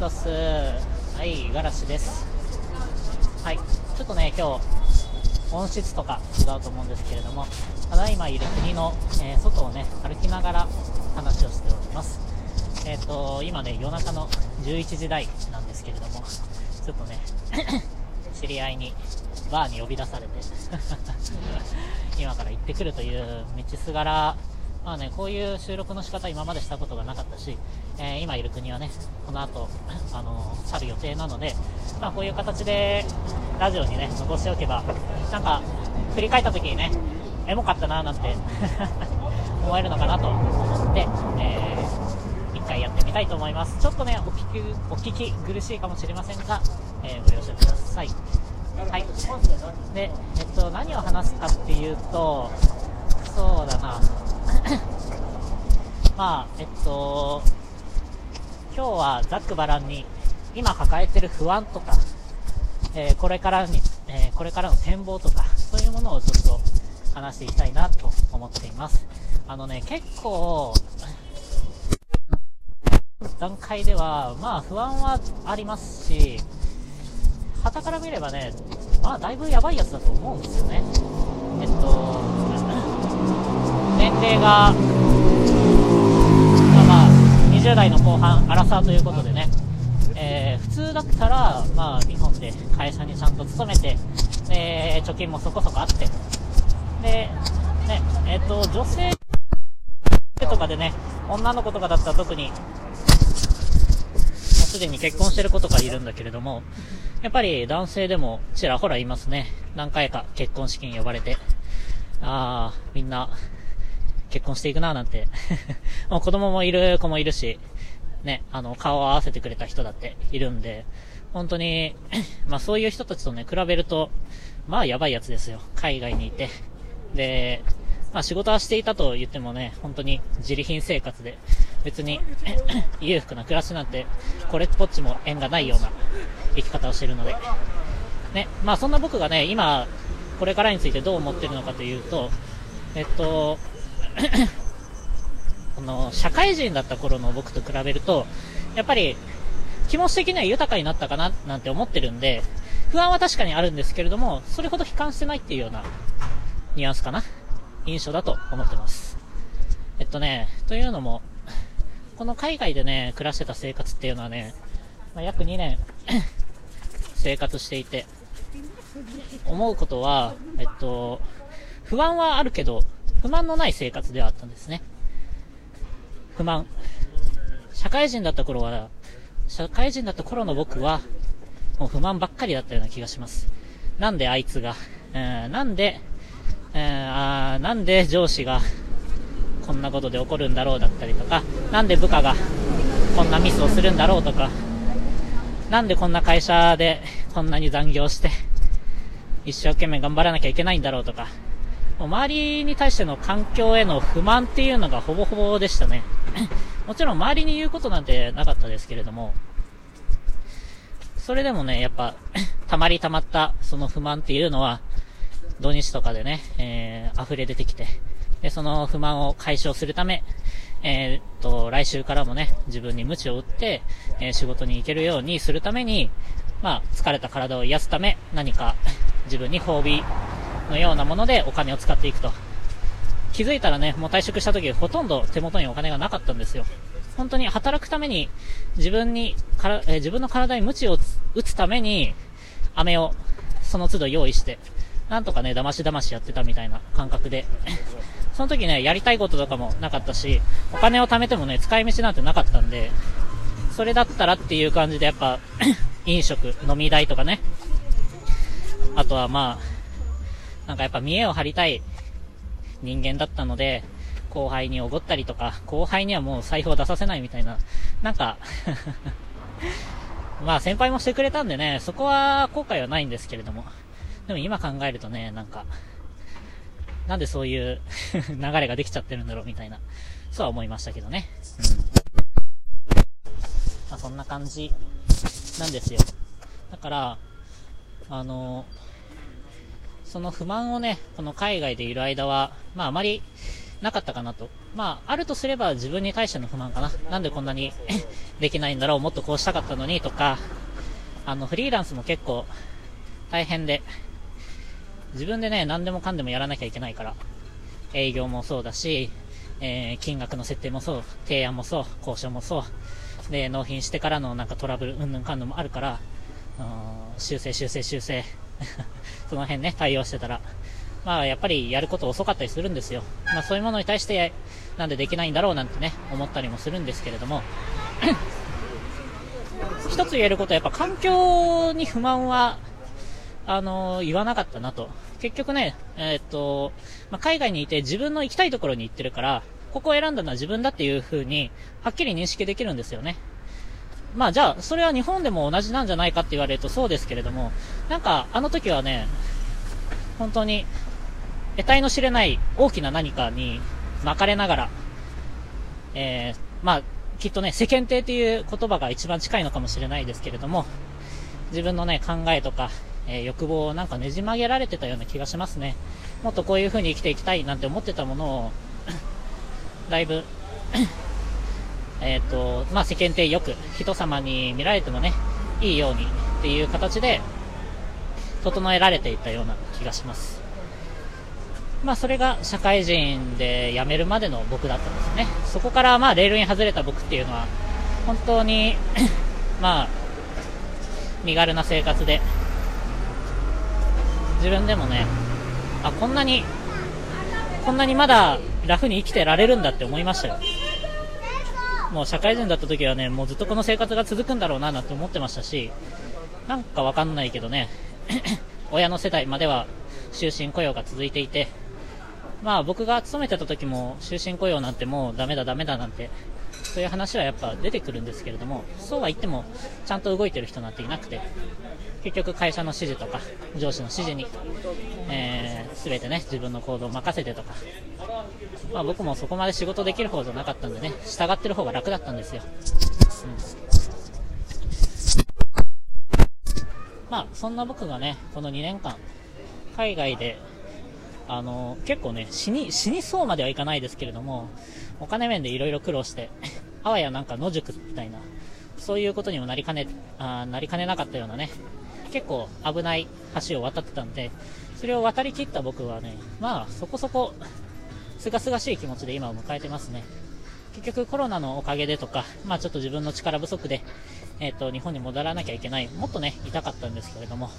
すおす。はい、五十嵐です。はい、ちょっとね、今日、音質とか違うと思うんですけれども、ただいまいる国の、えー、外をね、歩きながら話をしております。えっ、ー、と、今ね、夜中の11時台なんですけれども、ちょっとね、知り合いにバーに呼び出されて 今から行ってくるという道すがらまあね、こういう収録の仕方今までしたことがなかったし、えー、今いる国はね、この後、あのー、去る予定なので、まあこういう形でラジオにね、残しておけば、なんか、振り返った時にね、エモかったなーなんて 思えるのかなと思って、えー、一回やってみたいと思います。ちょっとね、お聞き、お聞き苦しいかもしれませんが、えご了承ください。はい。で、えっと、何を話すかっていうと、そうだな、まあ、えっと、今日はざっくばらんに、今抱えてる不安とか、えー、これからに、えー、これからの展望とか、そういうものをちょっと話していきたいなと思っています。あのね、結構、段階では、まあ不安はありますし、旗から見ればね、まあだいぶやばいやつだと思うんですよね。えっと、年齢が、まあ、20代の後半、アラサーということでね、えー、普通だったら、まあ、日本で会社にちゃんと勤めて、で、貯金もそこそこあって、で、ね、えっ、ー、と、女性とかでね、女の子とかだったら特に、もうすでに結婚してる子とかいるんだけれども、やっぱり男性でもちらほらいますね。何回か結婚式に呼ばれて。ああ、みんな結婚していくななんて もう子供もいる子もいるし、ね、あの、顔を合わせてくれた人だっているんで、本当に まあそういう人たちとね、比べると、まあやばいやつですよ。海外にいて。で、まあ仕事はしていたと言ってもね、本当に自利品生活で、別に 裕福な暮らしなんて、これっぽっちも縁がないような生き方をしてるので。ね、まあそんな僕がね、今、これからについてどう思ってるのかというと、えっと、この、社会人だった頃の僕と比べると、やっぱり、気持ち的には豊かになったかな、なんて思ってるんで、不安は確かにあるんですけれども、それほど悲観してないっていうような、ニュアンスかな印象だと思ってます。えっとね、というのも、この海外でね、暮らしてた生活っていうのはね、まあ、約2年 生活していて、思うことは、えっと、不安はあるけど、不満のない生活ではあったんですね。不満。社会人だった頃は、社会人だった頃の僕は、もう不満ばっかりだったような気がします。なんであいつが、えー、なんで、えー、あなんで上司がこんなことで起こるんだろうだったりとか、なんで部下がこんなミスをするんだろうとか、なんでこんな会社でこんなに残業して、一生懸命頑張らなきゃいけないんだろうとか、周りに対しての環境への不満っていうのがほぼほぼでしたね。もちろん周りに言うことなんてなかったですけれども、それでもね、やっぱ、溜まり溜まったその不満っていうのは、土日とかでね、えー、溢れ出てきて、で、その不満を解消するため、えー、っと、来週からもね、自分に鞭を打って、えー、仕事に行けるようにするために、まあ、疲れた体を癒すため、何か自分に褒美のようなものでお金を使っていくと。気づいたらね、もう退職した時ほとんど手元にお金がなかったんですよ。本当に働くために自分にから、えー、自分の体に鞭を打つために飴をその都度用意して、なんとかね、騙し騙しやってたみたいな感覚で。その時ね、やりたいこととかもなかったし、お金を貯めてもね、使い道なんてなかったんで、それだったらっていう感じでやっぱ、飲食、飲み代とかね。あとはまあ、なんかやっぱ見栄を張りたい人間だったので、後輩におごったりとか、後輩にはもう財布を出させないみたいな、なんか まあ先輩もしてくれたんでね、そこは後悔はないんですけれども。でも今考えるとね、なんか、なんでそういう 流れができちゃってるんだろうみたいな、そうは思いましたけどね。うん。まあそんな感じなんですよ。だから、あのその不満をね、この海外でいる間は、まああまりなかったかなと。まあ、あるとすれば自分に対しての不満かな。なんでこんなに できないんだろう、もっとこうしたかったのにとか、あの、フリーランスも結構大変で、自分でね、何でもかんでもやらなきゃいけないから、営業もそうだし、えー、金額の設定もそう、提案もそう、交渉もそう、で、納品してからのなんかトラブル、うんぬんかんぬんもあるから、修正修正修正 その辺ね、対応してたら、まあやっぱりやること遅かったりするんですよ。まあそういうものに対して、なんでできないんだろうなんてね、思ったりもするんですけれども、一つ言えることはやっぱ環境に不満は、あの、言わなかったなと。結局ね、えー、っと、まあ、海外にいて自分の行きたいところに行ってるから、ここを選んだのは自分だっていう風に、はっきり認識できるんですよね。まあじゃあ、それは日本でも同じなんじゃないかって言われるとそうですけれども、なんかあの時はね、本当に、得体の知れない大きな何かに巻かれながら、えー、まあ、きっとね、世間体っていう言葉が一番近いのかもしれないですけれども、自分のね、考えとか、えー、欲望をなんかねじ曲げられてたような気がしますね。もっとこういう風に生きていきたいなんて思ってたものを、だいぶえっ、ー、と、まあ、世間体よく人様に見られてもね、いいようにっていう形で、整えられていったような気がします。まあ、それが社会人で辞めるまでの僕だったんですね。そこからまあ、レールに外れた僕っていうのは、本当に まあ、身軽な生活で、自分でもね、あ、こんなに、こんなにまだラフに生きてられるんだって思いましたよ。もう社会人だった時はね、もうずっとこの生活が続くんだろうななんて思ってましたし、なんかわかんないけどね、親の世代までは終身雇用が続いていて、まあ僕が勤めてた時も終身雇用なんてもうダメだダメだなんて、そういう話はやっぱ出てくるんですけれども、そうは言ってもちゃんと動いてる人なんていなくて、結局会社の指示とか上司の指示に、えー、全てね、自分の行動を任せてとか、まあ僕もそこまで仕事できる方じゃなかったんでね、従ってる方が楽だったんですよ。うん、まあそんな僕がね、この2年間、海外で、あの結構ね、死に、死にそうまではいかないですけれども、お金面でいろいろ苦労して、あわやなんか野宿みたいな、そういうことにもなりかね、あなりかねなかったようなね、結構危ない橋を渡ってたんで、それを渡りきった僕はね、まあそこそこ、すがすがしい気持ちで今を迎えてますね。結局コロナのおかげでとか、まあちょっと自分の力不足で、えっ、ー、と、日本に戻らなきゃいけない。もっとね、痛かったんですけれども、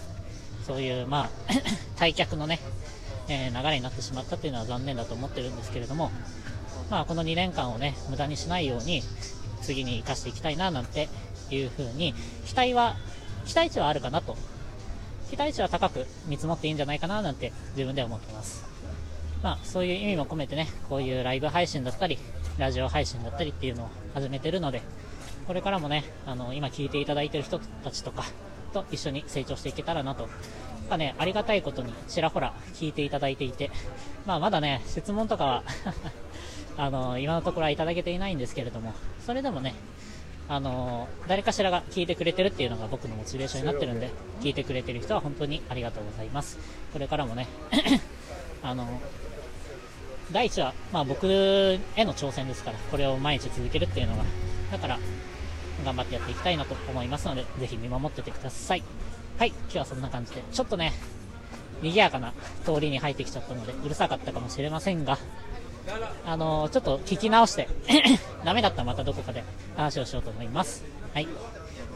そういう、まあ 退却のね、えー、流れになってしまったっていうのは残念だと思ってるんですけれども、まあこの2年間をね、無駄にしないように、次に生かしていきたいな、なんていう風に、期待は期待値はあるかなと。期待値は高く見積もっていいんじゃないかななんて自分で思ってます。まあ、そういう意味も込めてね、こういうライブ配信だったり、ラジオ配信だったりっていうのを始めてるので、これからもね、あの、今聞いていただいてる人たちとかと一緒に成長していけたらなと。まあね、ありがたいことにちらほら聞いていただいていて、まあまだね、質問とかは あの、今のところはいただけていないんですけれども、それでもね、あの誰かしらが聞いてくれてるっていうのが僕のモチベーションになってるんで、聞いてくれてる人は本当にありがとうございます。これからもね、あの第一は、まあ、僕への挑戦ですから、これを毎日続けるっていうのが、だから、頑張ってやっていきたいなと思いますので、ぜひ見守っててください。はい、今日はそんな感じで、ちょっとね、賑やかな通りに入ってきちゃったので、うるさかったかもしれませんが、あのちょっと聞き直して ダメだったらまたどこかで話をしようと思います。はい。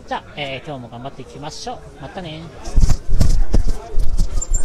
じゃあ、えー、今日も頑張っていきましょう。またね